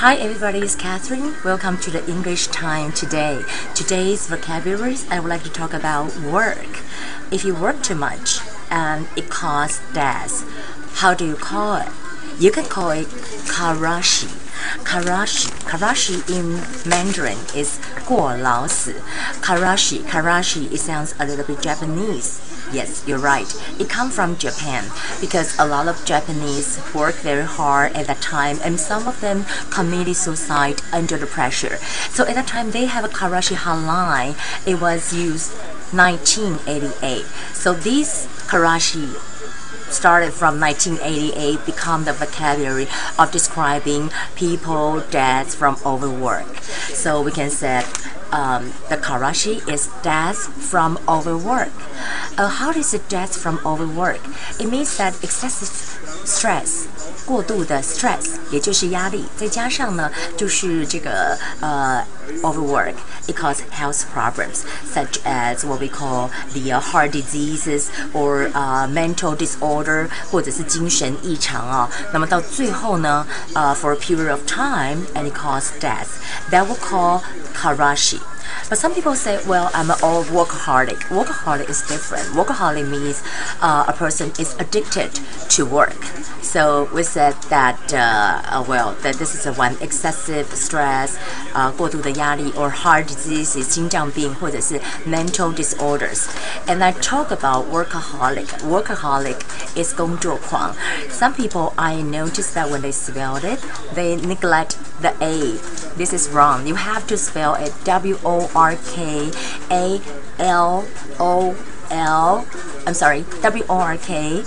Hi everybody, it's Catherine. Welcome to the English Time today. Today's vocabularies, I would like to talk about work. If you work too much and it causes death, how do you call it? You can call it karoshi. Karoshi, Karoshi in Mandarin is Guo Lao Si. Karoshi, Karoshi, it sounds a little bit Japanese. Yes, you're right. It comes from Japan because a lot of Japanese work very hard at that time and some of them committed suicide under the pressure. So at that time they have a Karoshi hotline. It was used 1988. So this Karoshi started from 1988 become the vocabulary of describing people deaths from overwork. So we can say um, the karoshi is death from overwork. A heart is death from overwork. It means that excessive stress. 过度的 stress overwork。It causes health problems such as what we call the uh, heart diseases or uh, mental disorder，或者是精神异常啊、哦。那么到最后呢，呃、uh, for a period of time and it causes death. That we call karoshi. But some people say, well, I'm old workaholic. Workaholic is different. Workaholic means uh, a person is addicted to work. So we said that, uh, uh, well, that this is a one excessive stress, uh, 过度的压力 or heart disease, 心脏病或者是 mental disorders. And I talk about workaholic. Workaholic is 工作狂. Some people I noticed that when they spelled it, they neglect the A. This is wrong. You have to spell it W O R K A L O L. I'm sorry, W O R K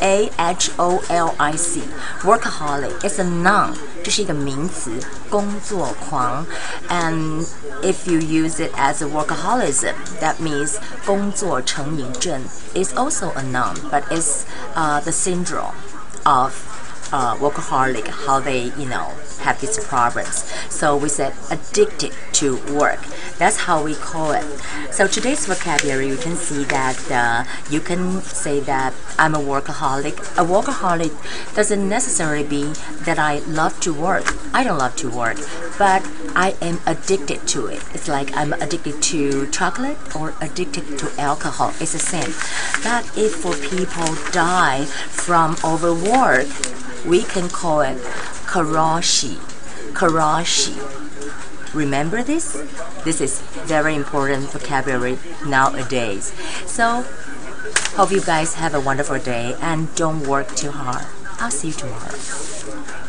A H O L I C. Workaholic is a noun. 这是一个名词，工作狂。And if you use it as a workaholism, that means 工作成瘾症 is also a noun, but it's uh, the syndrome of uh, workaholic, how they, you know, have these problems. So we said addicted to work. That's how we call it. So today's vocabulary, you can see that uh, you can say that I'm a workaholic. A workaholic doesn't necessarily be that I love to work. I don't love to work, but I am addicted to it. It's like I'm addicted to chocolate or addicted to alcohol. It's the same. But if for people die from overwork, we can call it karoshi. Karoshi. Remember this? This is very important vocabulary nowadays. So, hope you guys have a wonderful day and don't work too hard. I'll see you tomorrow.